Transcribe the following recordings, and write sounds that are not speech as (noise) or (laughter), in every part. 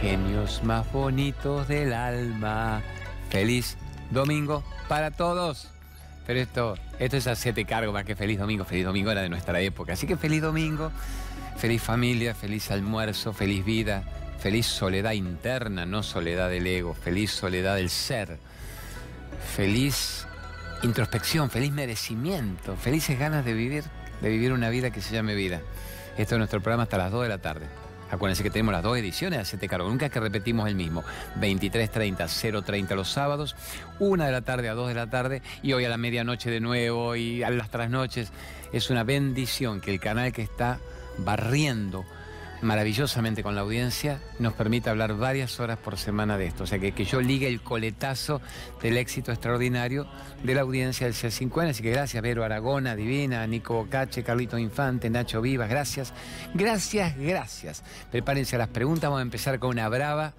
genios más bonitos del alma. Feliz domingo para todos. Pero esto, esto es hacerte cargo más que feliz domingo. Feliz domingo era de nuestra época. Así que feliz domingo, feliz familia, feliz almuerzo, feliz vida, feliz soledad interna, no soledad del ego, feliz soledad del ser, feliz introspección, feliz merecimiento, felices ganas de vivir, de vivir una vida que se llame vida. Esto es nuestro programa hasta las 2 de la tarde. Acuérdense que tenemos las dos ediciones de Hacete Cargo. Nunca es que repetimos el mismo. 23.30, 0.30 los sábados, 1 de la tarde a 2 de la tarde y hoy a la medianoche de nuevo y a las trasnoches. Es una bendición que el canal que está barriendo maravillosamente con la audiencia, nos permite hablar varias horas por semana de esto. O sea, que, que yo ligue el coletazo del éxito extraordinario de la audiencia del C5N. Así que gracias, Vero Aragona, Divina, Nico Bocache, Carlito Infante, Nacho Vivas, gracias. Gracias, gracias. Prepárense a las preguntas, vamos a empezar con una brava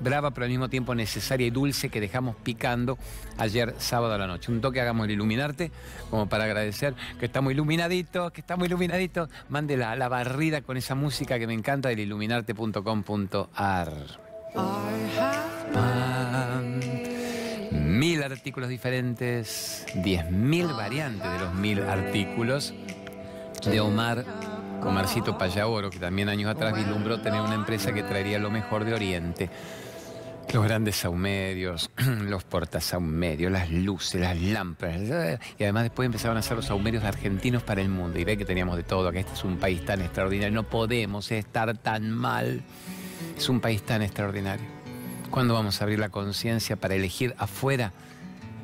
brava, pero al mismo tiempo necesaria y dulce que dejamos picando ayer sábado a la noche. Un toque hagamos el iluminarte, como para agradecer que estamos iluminaditos, que estamos iluminaditos. Mande la, la barrida con esa música que me encanta del iluminarte.com.ar. Mil artículos diferentes, diez mil variantes de los mil artículos de Omar Omarcito Payaoro, que también años atrás vislumbró tener una empresa que traería lo mejor de Oriente. Los grandes saumerios, (clears throat) los portasaumerios, las luces, las lámparas. Y además después empezaron a hacer los saumerios argentinos para el mundo. Y ve que teníamos de todo, que este es un país tan extraordinario. No podemos estar tan mal. Es un país tan extraordinario. ¿Cuándo vamos a abrir la conciencia para elegir afuera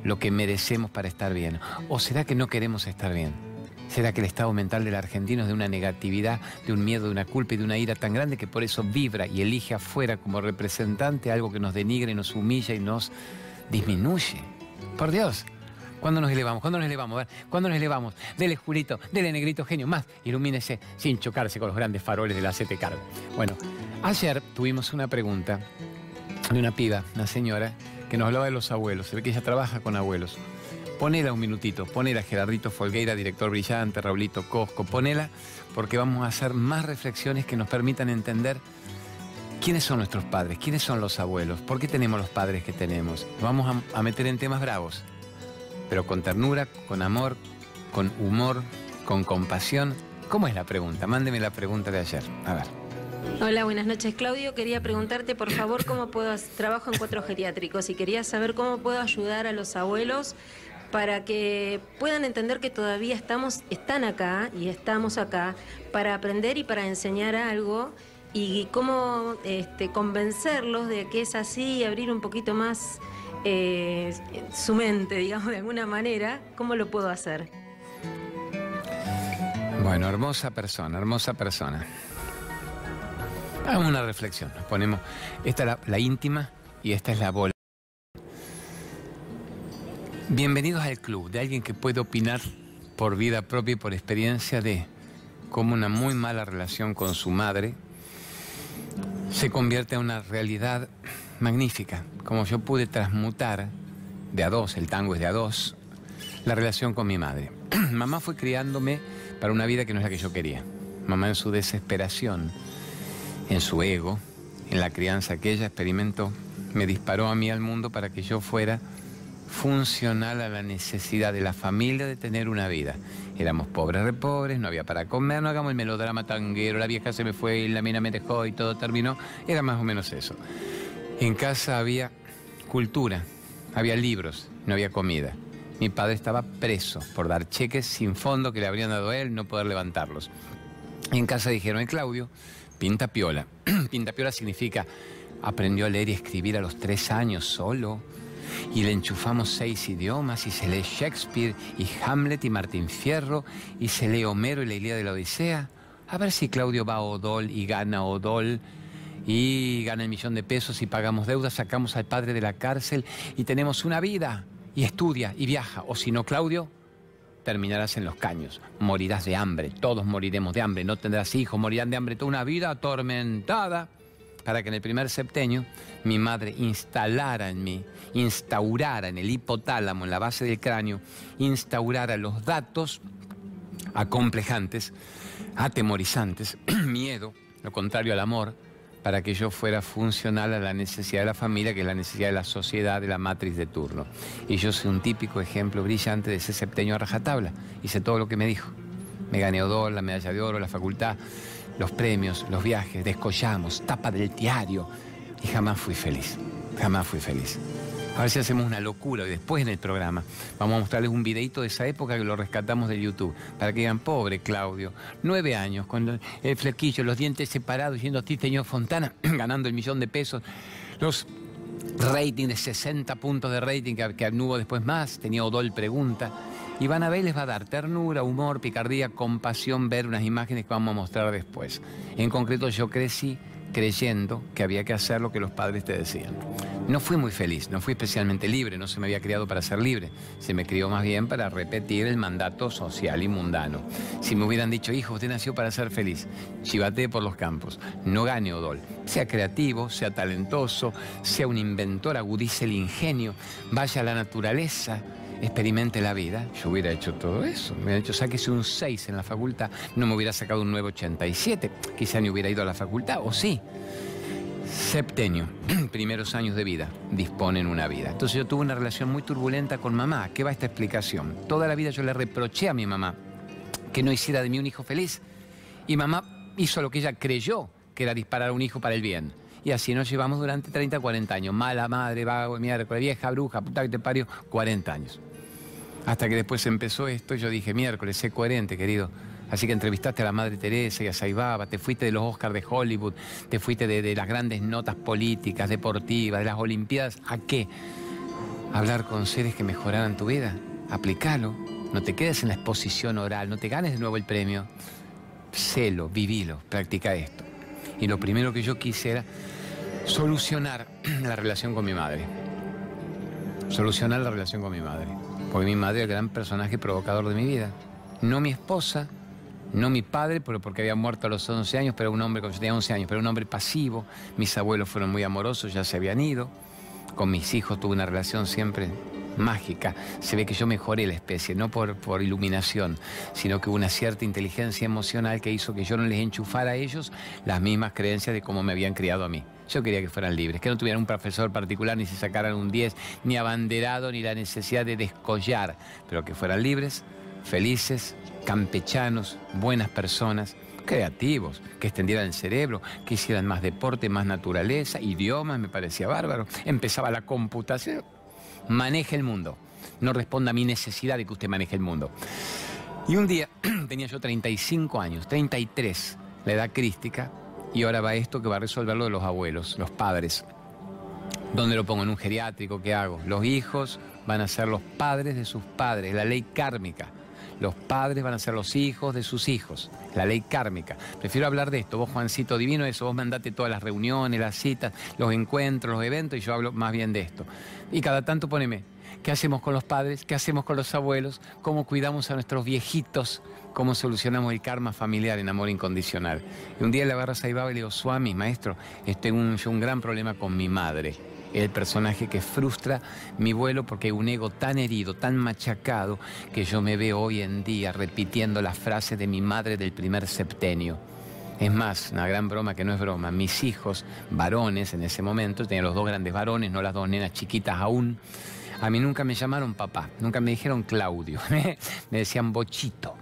lo que merecemos para estar bien? ¿O será que no queremos estar bien? ¿Será que el estado mental del argentino es de una negatividad, de un miedo, de una culpa y de una ira tan grande que por eso vibra y elige afuera como representante algo que nos denigre, nos humilla y nos disminuye? Por Dios. ¿Cuándo nos elevamos? ¿Cuándo nos elevamos? ¿Cuándo nos elevamos? Dele Julito, dele Negrito Genio, más, ilumínese sin chocarse con los grandes faroles de la CT Cargo. Bueno, ayer tuvimos una pregunta de una piba, una señora, que nos hablaba de los abuelos. Se ve que ella trabaja con abuelos. Ponela un minutito, ponela Gerardito Folgueira, director brillante, Raulito Cosco, ponela porque vamos a hacer más reflexiones que nos permitan entender quiénes son nuestros padres, quiénes son los abuelos, por qué tenemos los padres que tenemos. Vamos a, a meter en temas bravos, pero con ternura, con amor, con humor, con compasión. ¿Cómo es la pregunta? Mándeme la pregunta de ayer. A ver. Hola, buenas noches. Claudio, quería preguntarte, por favor, cómo puedo... Trabajo en cuatro geriátricos y quería saber cómo puedo ayudar a los abuelos para que puedan entender que todavía estamos, están acá y estamos acá para aprender y para enseñar algo y cómo este, convencerlos de que es así y abrir un poquito más eh, su mente, digamos, de alguna manera, ¿cómo lo puedo hacer? Bueno, hermosa persona, hermosa persona. Hagamos una reflexión. Nos ponemos, esta es la, la íntima y esta es la bola. Bienvenidos al club de alguien que puede opinar por vida propia y por experiencia de cómo una muy mala relación con su madre se convierte en una realidad magnífica. Como yo pude transmutar de a dos, el tango es de a dos, la relación con mi madre. (clears throat) Mamá fue criándome para una vida que no es la que yo quería. Mamá en su desesperación, en su ego, en la crianza que ella experimentó, me disparó a mí al mundo para que yo fuera funcional a la necesidad de la familia de tener una vida. Éramos pobres, re pobres, no había para comer, no hagamos el melodrama tanguero, la vieja se me fue y la mina me dejó y todo terminó. Era más o menos eso. En casa había cultura, había libros, no había comida. Mi padre estaba preso por dar cheques sin fondo que le habrían dado a él, no poder levantarlos. en casa dijeron, Claudio, pinta piola. (clears throat) pinta piola significa, aprendió a leer y escribir a los tres años solo y le enchufamos seis idiomas y se lee Shakespeare y Hamlet y Martín Fierro y se lee Homero y la Ilíada de la Odisea. A ver si Claudio va a Odol y gana Odol y gana el millón de pesos y pagamos deudas, sacamos al padre de la cárcel y tenemos una vida y estudia y viaja. O si no, Claudio, terminarás en los caños, morirás de hambre, todos moriremos de hambre, no tendrás hijos, morirán de hambre toda una vida atormentada para que en el primer septenio mi madre instalara en mí, instaurara en el hipotálamo, en la base del cráneo, instaurara los datos acomplejantes, atemorizantes, (clears throat) miedo, lo contrario al amor, para que yo fuera funcional a la necesidad de la familia, que es la necesidad de la sociedad, de la matriz de turno. Y yo soy un típico ejemplo brillante de ese septeño a rajatabla. Hice todo lo que me dijo. Me gané Odol, la medalla de oro, la facultad, los premios, los viajes, descollamos, tapa del diario. Y jamás fui feliz. Jamás fui feliz. A ver si hacemos una locura y después en el programa vamos a mostrarles un videito de esa época que lo rescatamos de YouTube para que digan, pobre Claudio, nueve años, con el flequillo, los dientes separados, yendo a ti, señor Fontana, (clears throat) ganando el millón de pesos, los ratings de 60 puntos de rating que, que hubo después más, tenía Odol Pregunta. Y Van a ver, les va a dar ternura, humor, picardía, compasión, ver unas imágenes que vamos a mostrar después. En concreto, yo crecí creyendo que había que hacer lo que los padres te decían. No fui muy feliz, no fui especialmente libre, no se me había criado para ser libre, se me crió más bien para repetir el mandato social y mundano. Si me hubieran dicho, hijo, usted nació para ser feliz, chivatee por los campos, no gane odol, sea creativo, sea talentoso, sea un inventor, agudice el ingenio, vaya a la naturaleza, experimente la vida, yo hubiera hecho todo eso. Me hubiera hecho, sáquese un 6 en la facultad, no me hubiera sacado un 987, quizá ni hubiera ido a la facultad, o sí. Septenio, (clears throat) primeros años de vida, disponen una vida. Entonces yo tuve una relación muy turbulenta con mamá. ¿Qué va esta explicación? Toda la vida yo le reproché a mi mamá que no hiciera de mí un hijo feliz. Y mamá hizo lo que ella creyó que era disparar a un hijo para el bien. Y así nos llevamos durante 30, 40 años. Mala madre, vago, miércoles, vieja, bruja, puta que te parió, 40 años. Hasta que después empezó esto, yo dije, miércoles, sé coherente, querido. Así que entrevistaste a la Madre Teresa y a Saibaba, te fuiste de los Oscars de Hollywood, te fuiste de, las grandes notas políticas, deportivas, de las Olimpiadas. ¿A qué? Hablar con seres que mejoraran tu vida. Aplicalo. No te quedes en la exposición oral, no te ganes de nuevo el premio. Celo, vivilo, practica esto. Y lo primero que yo quise era solucionar (clears throat) la relación con mi madre. Solucionar la relación con mi madre. Porque mi madre es el gran personaje provocador de mi vida. No mi esposa, no mi padre, porque había muerto a los 11 años, pero un hombre, cuando yo tenía 11 años, pero un hombre pasivo. Mis abuelos fueron muy amorosos, ya se habían ido. Con mis hijos tuve una relación siempre mágica. Se ve que yo mejoré la especie, no por, por iluminación, sino que hubo una cierta inteligencia emocional que hizo que yo no les enchufara a ellos las mismas creencias de cómo me habían criado a mí. Yo quería que fueran libres, que no tuvieran un profesor particular, ni se sacaran un 10, ni abanderado, ni la necesidad de descollar, pero que fueran libres, felices, campechanos, buenas personas, creativos, que extendieran el cerebro, que hicieran más deporte, más naturaleza, idiomas, me parecía bárbaro. Empezaba la computación. Maneje el mundo. No responda a mi necesidad de que usted maneje el mundo. Y un día (clears throat) tenía yo 35 años, 33, la edad crística, y ahora va esto que va a resolver lo de los abuelos, los padres. ¿Dónde lo pongo? ¿En un geriátrico? ¿Qué hago? Los hijos van a ser los padres de sus padres, la ley kármica. Los padres van a ser los hijos de sus hijos, la ley kármica. Prefiero hablar de esto, vos Juancito Divino, eso, vos mandate todas las reuniones, las citas, los encuentros, los eventos, y yo hablo más bien de esto. Y cada tanto poneme, ¿qué hacemos con los padres? ¿Qué hacemos con los abuelos? ¿Cómo cuidamos a nuestros viejitos? ¿Cómo solucionamos el karma familiar en amor incondicional? Y un día le agarro a Saibaba y le digo, Swami, maestro, tengo yo un gran problema con mi madre el personaje que frustra mi vuelo porque hay un ego tan herido, tan machacado, que yo me veo hoy en día repitiendo la frase de mi madre del primer septenio. Es más, una gran broma que no es broma, mis hijos, varones en ese momento, tenía los dos grandes varones, no las dos nenas chiquitas aún, a mí nunca me llamaron papá, nunca me dijeron Claudio, (laughs) me decían Bochito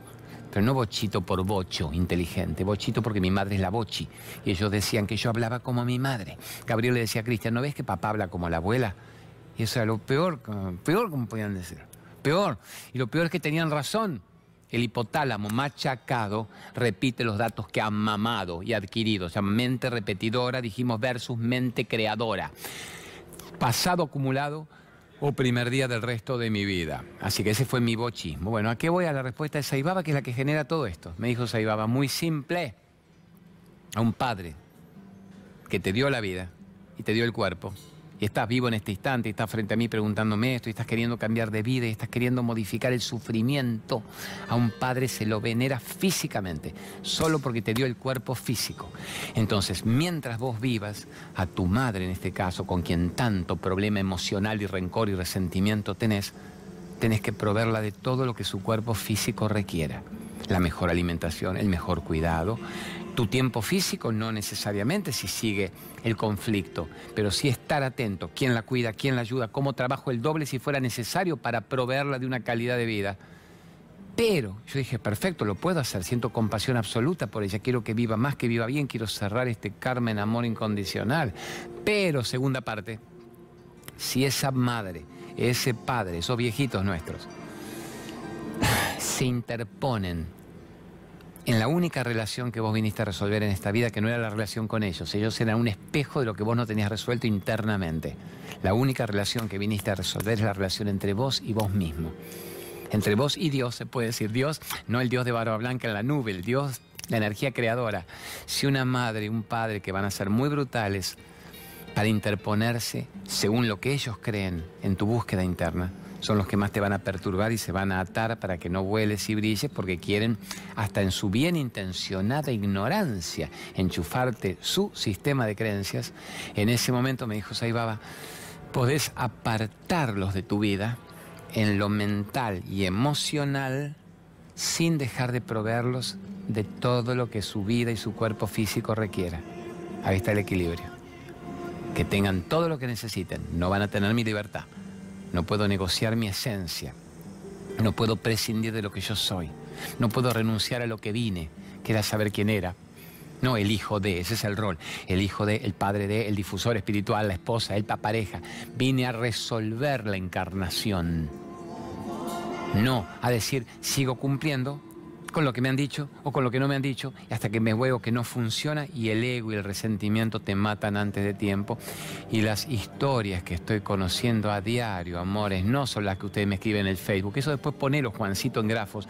pero no bochito por bocho, inteligente, bochito porque mi madre es la bochi. Y ellos decían que yo hablaba como mi madre. Gabriel le decía a Cristian, ¿no ves que papá habla como la abuela? Y eso era lo peor, peor como podían decir. Peor. Y lo peor es que tenían razón. El hipotálamo machacado repite los datos que ha mamado y adquirido. O sea, mente repetidora, dijimos, versus mente creadora. Pasado acumulado o primer día del resto de mi vida. Así que ese fue mi bochismo. Bueno, ¿a qué voy? A la respuesta de Saibaba, que es la que genera todo esto. Me dijo Saibaba, muy simple. A un padre que te dio la vida y te dio el cuerpo y estás vivo en este instante, y estás frente a mí preguntándome esto, y estás queriendo cambiar de vida, y estás queriendo modificar el sufrimiento, a un padre se lo venera físicamente, solo porque te dio el cuerpo físico. Entonces, mientras vos vivas, a tu madre en este caso, con quien tanto problema emocional y rencor y resentimiento tenés, tenés que proveerla de todo lo que su cuerpo físico requiera. La mejor alimentación, el mejor cuidado, Tu tiempo físico no necesariamente si sigue el conflicto, pero sí estar atento, quién la cuida, quién la ayuda, cómo trabajo el doble si fuera necesario para proveerla de una calidad de vida. Pero yo dije, perfecto, lo puedo hacer, siento compasión absoluta por ella, quiero que viva más, que viva bien, quiero cerrar este karma en amor incondicional. Pero, segunda parte, si esa madre, ese padre, esos viejitos nuestros, (sighs) se interponen en la única relación que vos viniste a resolver en esta vida, que no era la relación con ellos, ellos eran un espejo de lo que vos no tenías resuelto internamente. La única relación que viniste a resolver es la relación entre vos y vos mismo entre vos y Dios, se puede decir Dios, no el Dios de barba blanca en la nube, el Dios, la energía creadora. Si una madre y un padre que van a ser muy brutales para interponerse según lo que ellos creen en tu búsqueda interna, son los que más te van a perturbar y se van a atar para que no vueles y brilles porque quieren, hasta en su bien intencionada ignorancia, enchufarte su sistema de creencias. En ese momento me dijo Saibaba, podés apartarlos de tu vida en lo mental y emocional sin dejar de proveerlos de todo lo que su vida y su cuerpo físico requiera. Ahí está el equilibrio. Que tengan todo lo que necesiten. No van a tener mi libertad. No puedo negociar mi esencia. No puedo prescindir de lo que yo soy. No puedo renunciar a lo que vine, que era saber quién era. No el hijo de, ese es el rol. El hijo de, el padre de, el difusor espiritual, la esposa, el pareja. Vine a resolver la encarnación no a decir, sigo cumpliendo con lo que me han dicho o con lo que no me han dicho, hasta que me veo que no funciona y el ego y el resentimiento te matan antes de tiempo. Y las historias que estoy conociendo a diario, amores, no son las que ustedes me escriben en el Facebook. Eso después ponelo, Juancito, en grafos.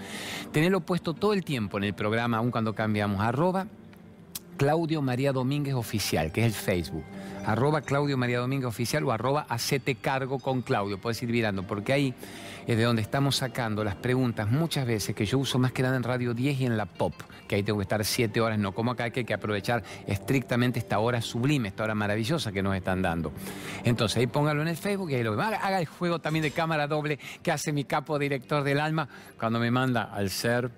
Tenerlo puesto todo el tiempo en el programa, aun cuando cambiamos. Arroba Claudio María Domínguez Oficial, que es el Facebook. Arroba Claudio María Domínguez Oficial o arroba Hacete Cargo con Claudio. Puedes ir mirando, porque ahí es de donde estamos sacando las preguntas muchas veces que yo uso más que nada en Radio 10 y en la Pop, que ahí tengo que estar siete horas, no como acá, que hay que aprovechar estrictamente esta hora sublime, esta hora maravillosa que nos están dando. Entonces ahí póngalo en el Facebook y ahí lo haga, haga el juego también de cámara doble que hace mi capo director del alma cuando me manda al ser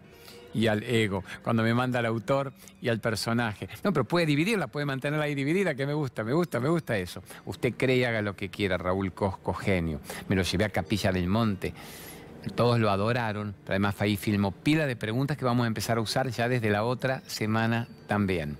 y al ego, cuando me manda al autor y al personaje. No, pero puede dividirla, puede mantenerla ahí dividida, que me gusta, me gusta, me gusta eso. Usted cree y haga lo que quiera, Raúl Cosco, genio. Me lo llevé a Capilla del Monte. Todos lo adoraron, pero además ahí filmó pila de preguntas que vamos a empezar a usar ya desde la otra semana también.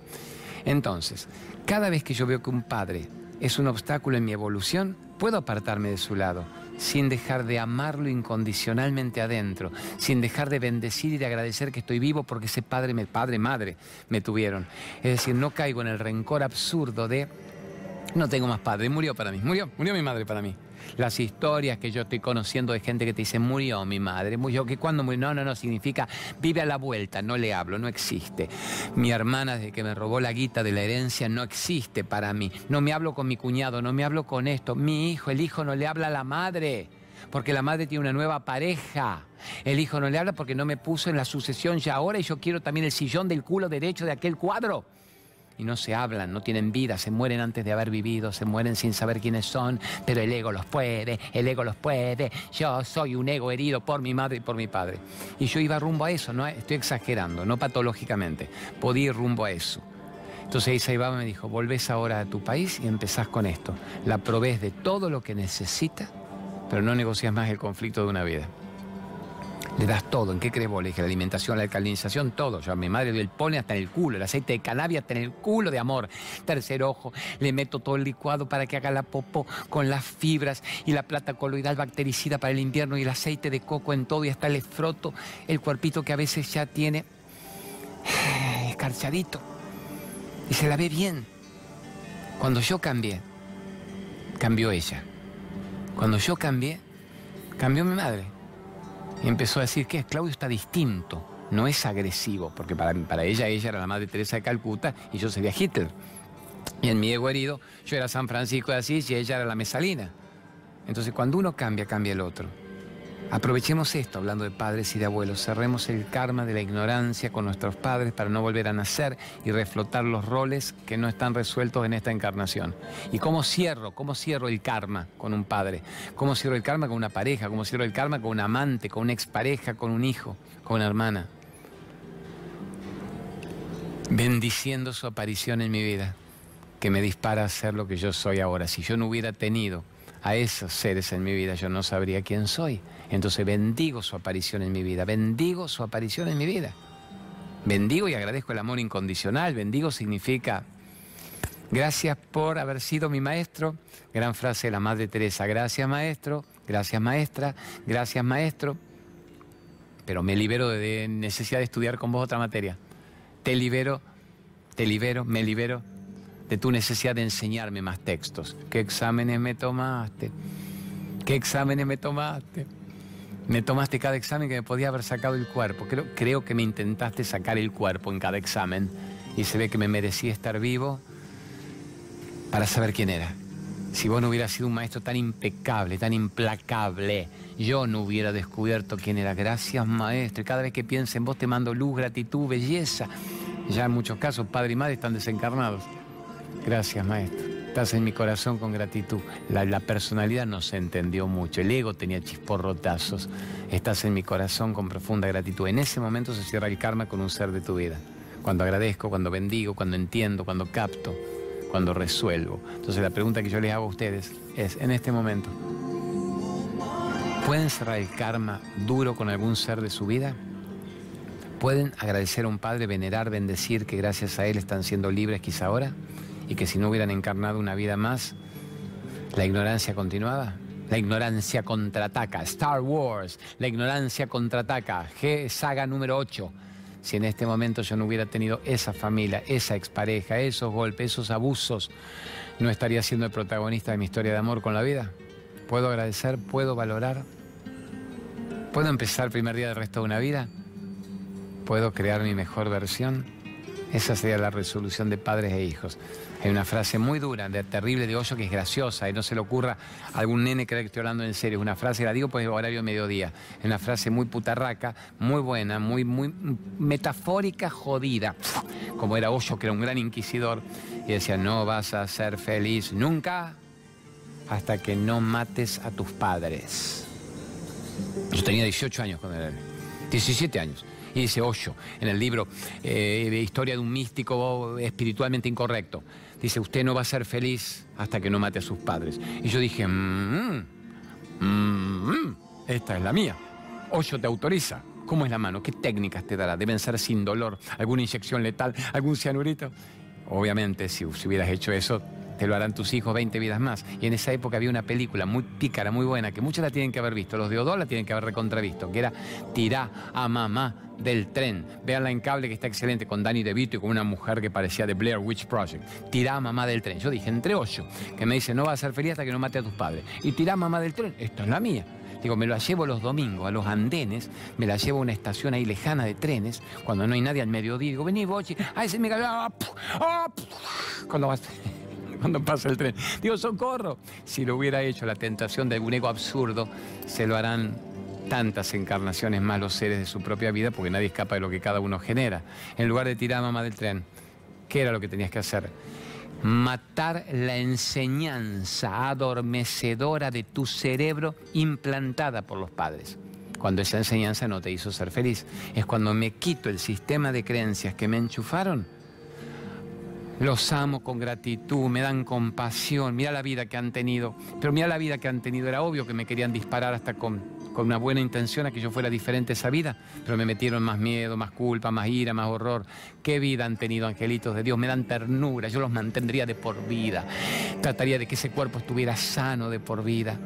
Entonces, cada vez que yo veo que un padre es un obstáculo en mi evolución, puedo apartarme de su lado sin dejar de amarlo incondicionalmente adentro, sin dejar de bendecir y de agradecer que estoy vivo porque ese padre, padre, madre me tuvieron. Es decir, no caigo en el rencor absurdo de no tengo más padre, murió para mí, murió, murió mi madre para mí. Las historias que yo estoy conociendo de gente que te dice, murió mi madre, murió, que cuando murió, no, no, no, significa vive a la vuelta, no le hablo, no existe. Mi hermana, desde que me robó la guita de la herencia, no existe para mí. No me hablo con mi cuñado, no me hablo con esto. Mi hijo, el hijo no le habla a la madre porque la madre tiene una nueva pareja. El hijo no le habla porque no me puso en la sucesión ya ahora y yo quiero también el sillón del culo derecho de aquel cuadro y no se hablan, no tienen vida, se mueren antes de haber vivido, se mueren sin saber quiénes son, pero el ego los puede, el ego los puede. Yo soy un ego herido por mi madre y por mi padre. Y yo iba rumbo a eso, no estoy exagerando, no patológicamente, podía ir rumbo a eso. Entonces Isa me dijo, volvés ahora a tu país y empezás con esto. La probés de todo lo que necesita, pero no negocias más el conflicto de una vida. Le das todo. ¿En qué crees vos? Le dije, la alimentación, la alcalinización, todo. Yo a mi madre dio el pone hasta en el culo, el aceite de cannabis hasta en el culo de amor. Tercer ojo, le meto todo el licuado para que haga la popó con las fibras y la plata coloidal bactericida para el invierno y el aceite de coco en todo y hasta le froto el cuerpito que a veces ya tiene (sighs) escarchadito. Y se la ve bien. Cuando yo cambié, cambió ella. Cuando yo cambié, cambió mi madre. Y empezó a decir que Claudio está distinto, no es agresivo, porque para, para ella ella era la madre Teresa de Calcuta y yo sería Hitler. Y en mi ego herido yo era San Francisco de Asís y ella era la Mesalina. Entonces cuando uno cambia, cambia el otro. Aprovechemos esto, hablando de padres y de abuelos, cerremos el karma de la ignorancia con nuestros padres para no volver a nacer y reflotar los roles que no están resueltos en esta encarnación. ¿Y cómo cierro? ¿Cómo cierro el karma con un padre? ¿Cómo cierro el karma con una pareja? ¿Cómo cierro el karma con un amante, con una expareja, con un hijo, con una hermana? bendiciendo su aparición en mi vida, que me dispara a ser lo que yo soy ahora. Si yo no hubiera tenido a esos seres en mi vida, yo no sabría quién soy. Entonces bendigo su aparición en mi vida, bendigo su aparición en mi vida. Bendigo y agradezco el amor incondicional. Bendigo significa gracias por haber sido mi maestro. Gran frase de la Madre Teresa. Gracias maestro, gracias maestra, gracias maestro. Pero me libero de necesidad de estudiar con vos otra materia. Te libero, te libero, me libero de tu necesidad de enseñarme más textos. ¿Qué exámenes me tomaste? ¿Qué exámenes me tomaste? Me tomaste cada examen que me podía haber sacado el cuerpo. Creo, creo que me intentaste sacar el cuerpo en cada examen y se ve que me merecía estar vivo para saber quién era. Si vos no hubieras sido un maestro tan impecable, tan implacable, yo no hubiera descubierto quién era. Gracias, maestro. Cada vez que pienso en vos te mando luz, gratitud, belleza. Ya en muchos casos, padre y madre están desencarnados. Gracias, maestro. Estás en mi corazón con gratitud. La, personalidad no se entendió mucho. El ego tenía chisporrotazos. Estás en mi corazón con profunda gratitud. En ese momento se cierra el karma con un ser de tu vida. Cuando agradezco, cuando bendigo, cuando entiendo, cuando capto, cuando resuelvo. Entonces la pregunta que yo les hago a ustedes es, en este momento, ¿pueden cerrar el karma duro con algún ser de su vida? ¿Pueden agradecer a un padre, venerar, bendecir que gracias a él están siendo libres quizá ahora? Y que si no hubieran encarnado una vida más, la ignorancia continuaba. La ignorancia contraataca. Star Wars, la ignorancia contraataca. G, saga número 8. Si en este momento yo no hubiera tenido esa familia, esa expareja, esos golpes, esos abusos, ¿no estaría siendo el protagonista de mi historia de amor con la vida? ¿Puedo agradecer? ¿Puedo valorar? ¿Puedo empezar el primer día del resto de una vida? ¿Puedo crear mi mejor versión? Esa sería la resolución de padres e hijos. Hay una frase muy dura, terrible de hoyo, que es graciosa y no se le ocurra a algún nene creer que estoy hablando en serio. Es una frase, la digo pues horario de mediodía. Es una frase muy putarraca, muy buena, muy, muy metafórica, jodida. Como era Hoyo, que era un gran inquisidor, y decía, no vas a ser feliz nunca hasta que no mates a tus padres. Yo tenía 18 años cuando era 17 años y dice Hoyo en el libro eh, de Historia de un místico espiritualmente incorrecto dice, usted no va a ser feliz hasta que no mate a sus padres. Y yo dije, mmm, mmm, esta es la mía. Hoyo te autoriza. ¿Cómo es la mano? ¿Qué técnicas te dará? Deben ser sin dolor, alguna inyección letal, algún cianurito. Obviamente, si, si hubieras hecho eso, te lo harán tus hijos 20 vidas más. Y en esa época había una película muy pícara, muy buena, que muchos la tienen que haber visto, los de Odó la tienen que haber recontravisto, que era Tirá a mamá del tren. Veanla en cable que está excelente con Danny DeVito y con una mujer que parecía de Blair Witch Project. Tirá a mamá del tren. Yo dije, entre ocho, que me dice, no va a ser feliz hasta que no mate a tus padres. Y tirá a mamá del tren, esto es la mía. Digo, me la llevo los domingos a los andenes, me la llevo a una estación ahí lejana de trenes, cuando no hay nadie al mediodía. Digo, vení, Bochi, ay, se me cayó. Ah, ah, cuando vas (laughs) cuando pasa el tren. Digo, socorro. Si lo hubiera hecho la tentación de algún ego absurdo, se lo harán tantas encarnaciones más los seres de su propia vida, porque nadie escapa de lo que cada uno genera. En lugar de tirar a mamá del tren, ¿qué era lo que tenías que hacer? Matar la enseñanza adormecedora de tu cerebro implantada por los padres. Cuando esa enseñanza no te hizo ser feliz. Es cuando me quito el sistema de creencias que me enchufaron los amo con gratitud, me dan compasión, mira la vida que han tenido. Pero mira la vida que han tenido, era obvio que me querían disparar hasta con, con una buena intención a que yo fuera diferente esa vida, pero me metieron más miedo, más culpa, más ira, más horror. ¿Qué vida han tenido angelitos de Dios? Me dan ternura, yo los mantendría de por vida. Trataría de que ese cuerpo estuviera sano de por vida.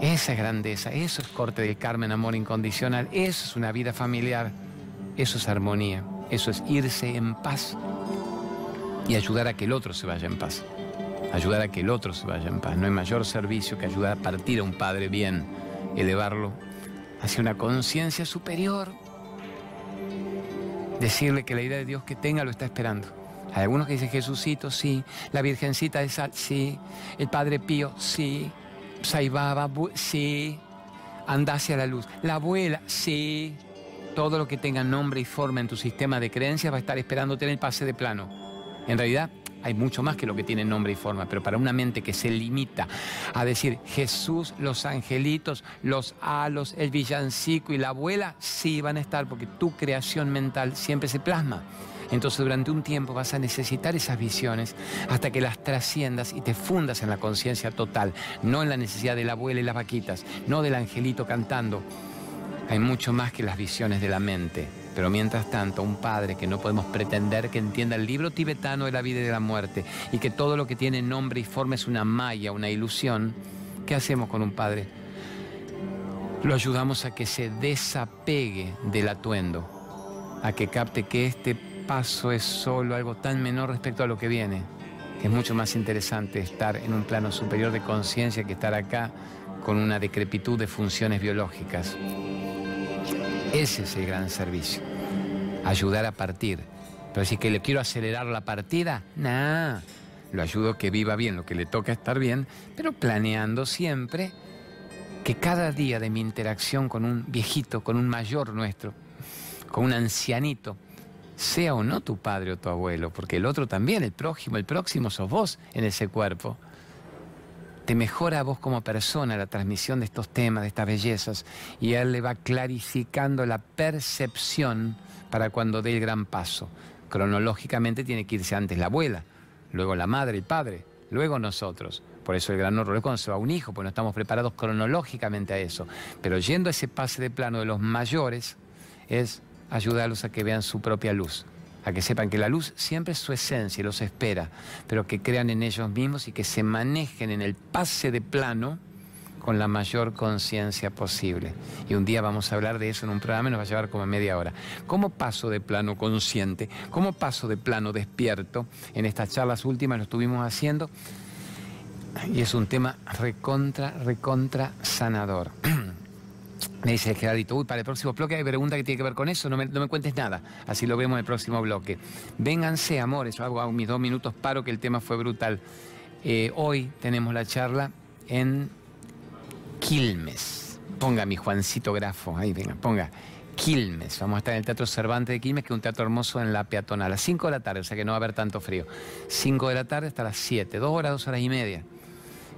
Esa es grandeza, eso es corte del Carmen, amor incondicional, eso es una vida familiar, eso es armonía, eso es irse en paz y ayudar a que el otro se vaya en paz. Ayudar a que el otro se vaya en paz. No hay mayor servicio que ayudar a partir a un padre bien, elevarlo hacia una conciencia superior. Decirle que la idea de Dios que tenga lo está esperando. Hay algunos que dicen Jesucito, sí. La Virgencita de Sal, sí. El Padre Pío, sí. Saibaba, sí. Anda hacia la luz. La abuela, sí. Todo lo que tenga nombre y forma en tu sistema de creencias va a estar esperándote en el pase de plano. En realidad hay mucho más que lo que tiene nombre y forma, pero para una mente que se limita a decir Jesús, los angelitos, los halos, el villancico y la abuela, sí van a estar, porque tu creación mental siempre se plasma Entonces durante un tiempo vas a necesitar esas visiones hasta que las trasciendas y te fundas en la conciencia total, no en la necesidad de la abuela y las vaquitas, no del angelito cantando. Hay mucho más que las visiones de la mente. Pero mientras tanto, un padre que no podemos pretender que entienda el libro tibetano de la vida y de la muerte y que todo lo que tiene nombre y forma es una malla, una ilusión, ¿qué hacemos con un padre? Lo ayudamos a que se desapegue del atuendo, a que capte que este paso es solo algo tan menor respecto a lo que viene, que es mucho más interesante estar en un plano superior de conciencia que estar acá con una decrepitud de funciones biológicas. Ese es el gran servicio, ayudar a partir. Pero si que le quiero acelerar la partida, nada. Lo ayudo que viva bien, lo que le toca estar bien, pero planeando siempre que cada día de mi interacción con un viejito, con un mayor nuestro, con un ancianito, sea o no tu padre o tu abuelo, porque el otro también, el prójimo, el próximo sos vos en ese cuerpo te mejora a vos como persona la transmisión de estos temas, de estas bellezas, y él le va clarificando la percepción para cuando dé el gran paso. Cronológicamente tiene que irse antes la abuela, luego la madre, el padre, luego nosotros. Por eso el gran horror es cuando se va un hijo, pues no estamos preparados cronológicamente a eso. Pero yendo a ese pase de plano de los mayores, es ayudarlos a que vean su propia luz a que sepan que la luz siempre es su esencia y los espera, pero que crean en ellos mismos y que se manejen en el pase de plano con la mayor conciencia posible. Y un día vamos a hablar de eso en un programa y nos va a llevar como media hora. ¿Cómo paso de plano consciente? ¿Cómo paso de plano despierto? En estas charlas últimas lo estuvimos haciendo y es un tema recontra, recontra sanador. (clears throat) Me dice Gerardito, uy, para el próximo bloque hay pregunta que tiene que ver con eso, no me, cuentes nada, así lo vemos en el próximo bloque. Vénganse, amores, hago, hago mis dos minutos, paro que el tema fue brutal. Eh, hoy tenemos la charla en Quilmes. Ponga mi Juancito Grafo, ahí venga, ponga. Quilmes, vamos a estar en el Teatro Cervantes de Quilmes, que es un teatro hermoso en la peatonal, a las 5 de la tarde, o sea que no va a haber tanto frío. 5 de la tarde hasta las 7, dos horas, dos horas y media.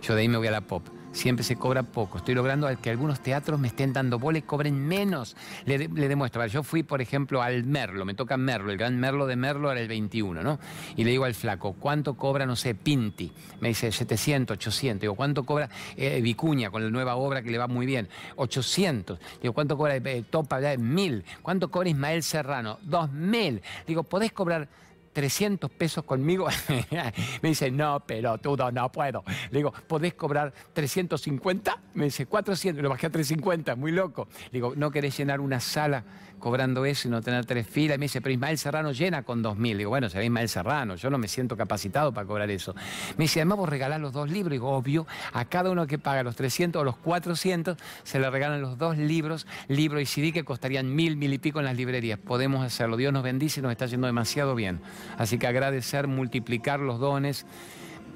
Yo de ahí me voy a la pop siempre se cobra poco. Estoy logrando que algunos teatros me estén dando bola y cobren menos. Le, demuestro. yo fui, por ejemplo, al Merlo, me toca Merlo, el gran Merlo de Merlo era el 21, ¿no? Y le digo al flaco, ¿cuánto cobra, no sé, Pinti? Me dice 700, 800. Digo, ¿cuánto cobra eh, Vicuña con la nueva obra que le va muy bien? 800. Digo, ¿cuánto cobra eh, Topa? 1000. ¿Cuánto cobra Ismael Serrano? 2000. Digo, ¿podés cobrar 300 pesos conmigo. (laughs) me dice, no, pero tú no puedo. Le digo, ¿podés cobrar 350? Me dice, 400. Lo bajé a 350, muy loco. Le digo, ¿no querés llenar una sala cobrando eso y no tener tres filas. me dice, pero Ismael Serrano llena con dos mil. Digo, bueno, será Ismael Serrano, yo no me siento capacitado para cobrar eso. Me dice, además vos regalás los dos libros. Digo, obvio, a cada uno que paga los 300 o los 400, se le regalan los dos libros, libro y CD, que costarían mil, mil y pico en las librerías. Podemos hacerlo. Dios nos bendice y nos está yendo demasiado bien. Así que agradecer, multiplicar los dones,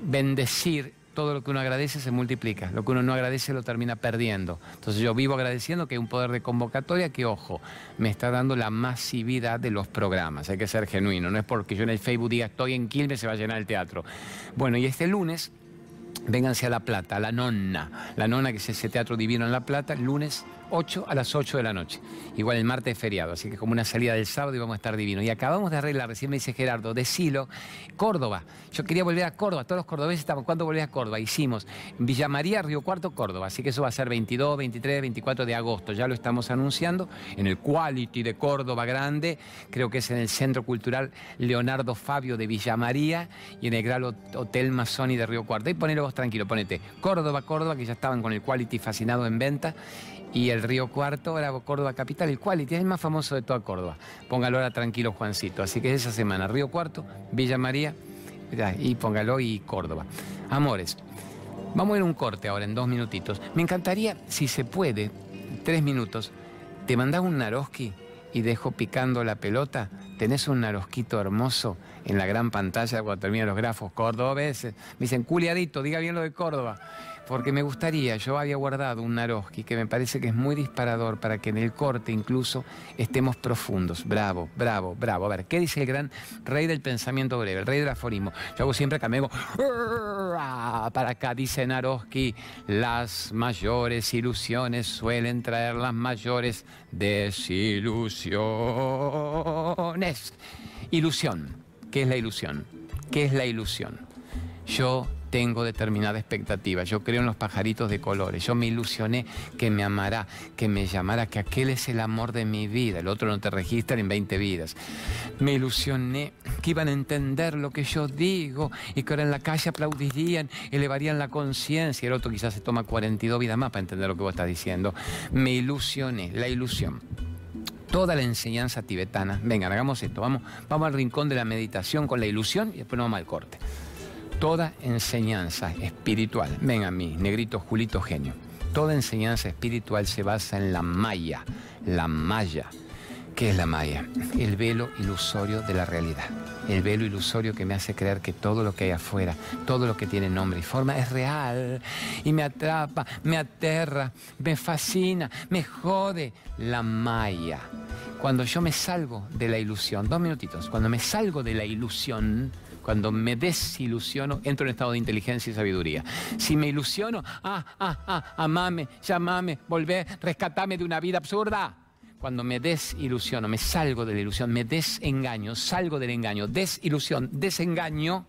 bendecir todo lo que uno agradece se multiplica, lo que uno no agradece lo termina perdiendo. Entonces yo vivo agradeciendo que hay un poder de convocatoria que, ojo, me está dando la masividad de los programas. Hay que ser genuino, no es porque yo en el Facebook diga estoy en Quilmes se va a llenar el teatro. Bueno, y este lunes, vénganse a La Plata, a La Nonna, La Nonna que es ese teatro divino en La Plata, lunes 8 a las 8 de la noche. Igual el martes es feriado, así que como una salida del sábado y vamos a estar divinos. Y acabamos de arreglar, recién me dice Gerardo, de Silo, Córdoba. Yo quería volver a Córdoba, todos los cordobeses estaban, ¿cuándo volvés a Córdoba? Hicimos Villa María, Río Cuarto, Córdoba. Así que eso va a ser 22, 23, 24 de agosto. Ya lo estamos anunciando en el Quality de Córdoba Grande, creo que es en el Centro Cultural Leonardo Fabio de Villa María y en el Gran Hotel Masoni de Río Cuarto. Y ponelo vos tranquilo, ponete Córdoba, Córdoba, que ya estaban con el Quality fascinado en venta y el Río Cuarto era Córdoba Capital, el Quality es el más famoso de toda Córdoba. Póngalo ahora tranquilo, Juancito. Así que esa semana, Río Cuarto, Villa María y póngalo y Córdoba. Amores, vamos a ir un corte ahora en dos minutitos. Me encantaría, si se puede, tres minutos, te mandás un Naroski y dejo picando la pelota. Tenés un narosquito hermoso en la gran pantalla cuando terminan los grafos cordobeses. Me dicen, culiadito, diga bien lo de Córdoba porque me gustaría, yo había guardado un Naroski que me parece que es muy disparador para que en el corte incluso estemos profundos. Bravo, bravo, bravo. A ver, ¿qué dice el gran rey del pensamiento breve, el rey del aforismo? Yo hago siempre me hago para acá, dice Naroski, las mayores ilusiones suelen traer las mayores desilusiones. Ilusión. ¿Qué es la ilusión? ¿Qué es la ilusión? Yo tengo determinada expectativa. Yo creo en los pajaritos de colores. Yo me ilusioné que me amará, que me llamará, que aquel es el amor de mi vida. El otro no te registra en 20 vidas. Me ilusioné que iban a entender lo que yo digo y que ahora en la calle aplaudirían, elevarían la conciencia. El otro quizás se toma 42 vidas más para entender lo que vos estás diciendo. Me ilusioné, la ilusión toda la enseñanza tibetana. Vengan, hagamos esto. Vamos, vamos al rincón de la meditación con la ilusión y después nos vamos al corte. Toda enseñanza espiritual, ven a mí, negrito Julito Genio, toda enseñanza espiritual se basa en la maya, la maya. ¿Qué es la maya? El velo ilusorio de la realidad. El velo ilusorio que me hace creer que todo lo que hay afuera, todo lo que tiene nombre y forma es real y me atrapa, me aterra, me fascina, me jode. La maya. Cuando yo me salgo de la ilusión, dos minutitos, cuando me salgo de la ilusión, cuando me desilusiono, entro en estado de inteligencia y sabiduría. Si me ilusiono, ah, ah, ah, amame, llamame, volvé, rescatame de una vida absurda. Cuando me desilusiono, me salgo de la ilusión, me desengaño, salgo del engaño, desilusión, desengaño,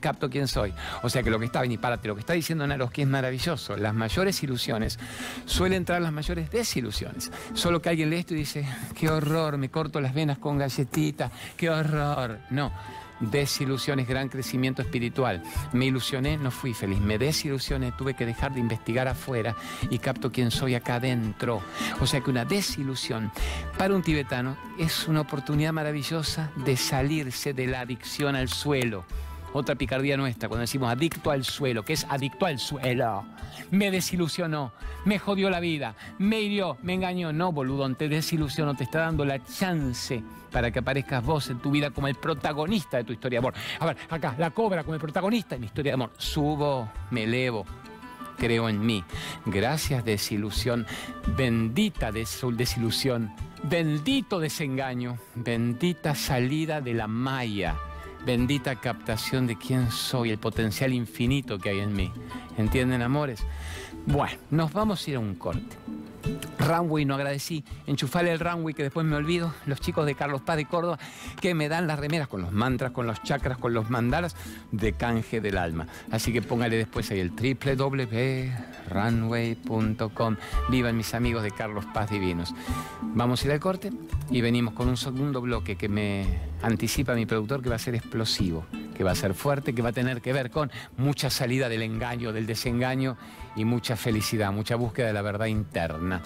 capto quién soy. O sea que lo que está, y párate, lo que está diciendo Naroski es maravilloso. Las mayores ilusiones suelen traer las mayores desilusiones. Solo que alguien lee esto y dice, qué horror, me corto las venas con galletitas, qué horror. No Desilusiones, gran crecimiento espiritual. Me ilusioné, no fui feliz. Me desilusioné, tuve que dejar de investigar afuera y capto quién soy acá adentro. O sea que una desilusión para un tibetano es una oportunidad maravillosa de salirse de la adicción al suelo. Otra picardía nuestra, cuando decimos adicto al suelo, que es adicto al suelo. Me desilusionó, me jodió la vida, me hirió, me engañó. No, boludón, te desilusionó, te está dando la chance para que aparezcas vos en tu vida como el protagonista de tu historia de amor. A ver, acá, la cobra como el protagonista de mi historia de amor. Subo, me elevo, creo en mí. Gracias desilusión, bendita desilusión, bendito desengaño, bendita salida de la malla bendita captación de quién soy, el potencial infinito que hay en mí. ¿Entienden, amores? Bueno, nos vamos a ir a un corte. Runway, no agradecí, enchufarle el runway que después me olvido, los chicos de Carlos Paz de Córdoba, que me dan las remeras con los mantras, con los chakras, con los mandalas de canje del alma. Así que póngale después ahí el www.runway.com. Vivan mis amigos de Carlos Paz Divinos. Vamos a ir al corte y venimos con un segundo bloque que me anticipa mi productor que va a ser explosivo, que va a ser fuerte, que va a tener que ver con mucha salida del engaño, del desengaño y mucha felicidad, mucha búsqueda de la verdad interna.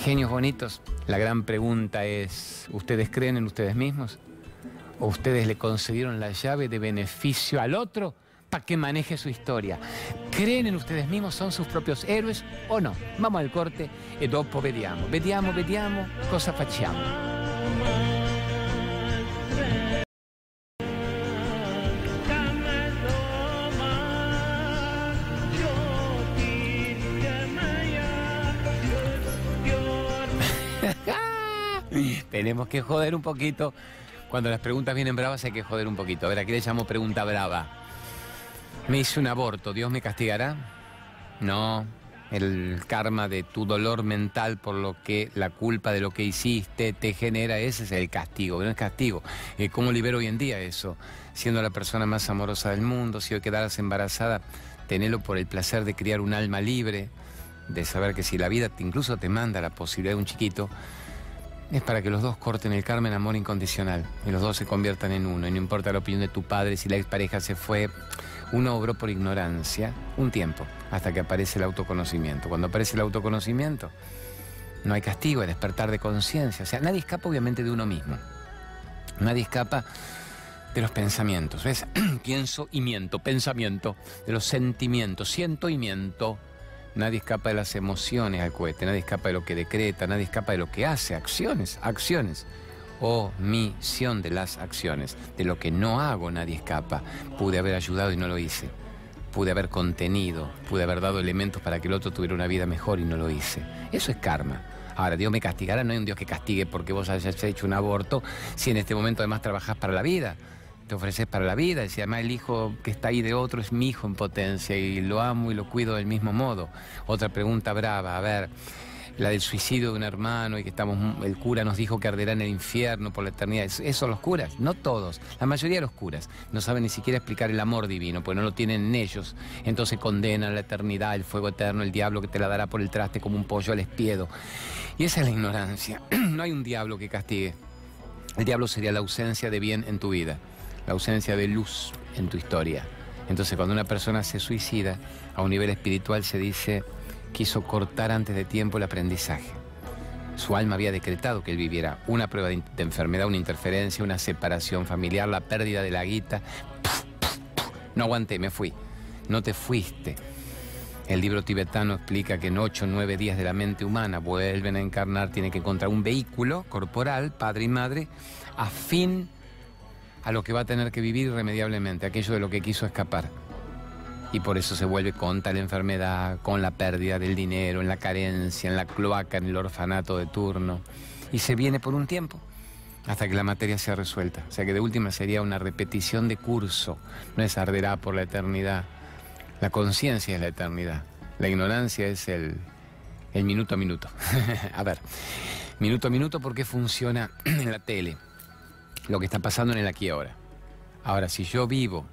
Genios bonitos, la gran pregunta es, ¿ustedes creen en ustedes mismos? ¿O ustedes le concedieron la llave de beneficio al otro para que maneje su historia? ¿Creen en ustedes mismos? ¿Son sus propios héroes o no? Vamos al corte e dopo vediamo. Vediamo, vediamo cosa facciamo. Tenemos que joder un poquito. Cuando las preguntas vienen bravas hay que joder un poquito. A ver, aquí le llamo pregunta brava. Me hice un aborto, ¿Dios me castigará? No, el karma de tu dolor mental por lo que la culpa de lo que hiciste te genera, ese es el castigo, no es castigo. Eh, ¿Cómo libero hoy en día eso? Siendo la persona más amorosa del mundo, si hoy quedaras embarazada, tenelo por el placer de criar un alma libre, de saber que si la vida incluso te manda la posibilidad de un chiquito, es para que los dos corten el Carmen amor incondicional y los dos se conviertan en uno. Y no importa la opinión de tu padre, si la expareja se fue, uno obró por ignorancia un tiempo, hasta que aparece el autoconocimiento. Cuando aparece el autoconocimiento, no hay castigo, hay despertar de conciencia. O sea, nadie escapa obviamente de uno mismo. Nadie escapa de los pensamientos. ¿Ves? (clears throat) Pienso y miento, pensamiento, de los sentimientos, siento y miento. Nadie escapa de las emociones al cohete, nadie escapa de lo que decreta, nadie escapa de lo que hace, acciones, acciones. Omisión de las acciones. De lo que no hago nadie escapa. Pude haber ayudado y no lo hice. pude haber contenido, pude haber dado elementos para que el otro tuviera una vida mejor y no lo hice. Eso es karma. Ahora, Dios me castigará, no hay un Dios que castigue porque vos hayas hecho un aborto, si en este momento además trabajás para la vida, te ofreces para la vida, y si además el hijo que está ahí de otro es mi hijo en potencia y lo amo y lo cuido del mismo modo. Otra pregunta brava, a ver, la del suicidio de un hermano y que estamos, el cura nos dijo que arderá en el infierno por la eternidad. Eso los curas, no todos, la mayoría de los curas no saben ni siquiera explicar el amor divino, pues no lo tienen en ellos. Entonces condenan la eternidad, el fuego eterno, el diablo que te la dará por el traste como un pollo al espiedo. Y esa es la ignorancia. (clears throat) No hay un diablo que castigue. El diablo sería la ausencia de bien en tu vida, la ausencia de luz en tu historia. Entonces cuando una persona se suicida, a un nivel espiritual se dice quiso cortar antes de tiempo el aprendizaje. Su alma había decretado que él viviera una prueba de, enfermedad, una interferencia, una separación familiar, la pérdida de la guita. No aguanté, me fui. No te fuiste. El libro tibetano explica que en ocho o nueve días de la mente humana vuelven a encarnar, tiene que encontrar un vehículo corporal, padre y madre, afín a lo que va a tener que vivir irremediablemente, aquello de lo que quiso escapar y por eso se vuelve con tal enfermedad, con la pérdida del dinero, en la carencia, en la cloaca, en el orfanato de turno. Y se viene por un tiempo, hasta que la materia sea resuelta. O sea que de última sería una repetición de curso, no es arderá por la eternidad. La conciencia es la eternidad, la ignorancia es el, el minuto a minuto. (laughs) a ver, minuto a minuto porque funciona (clears throat) en la tele, lo que está pasando en el aquí y ahora. Ahora, si yo vivo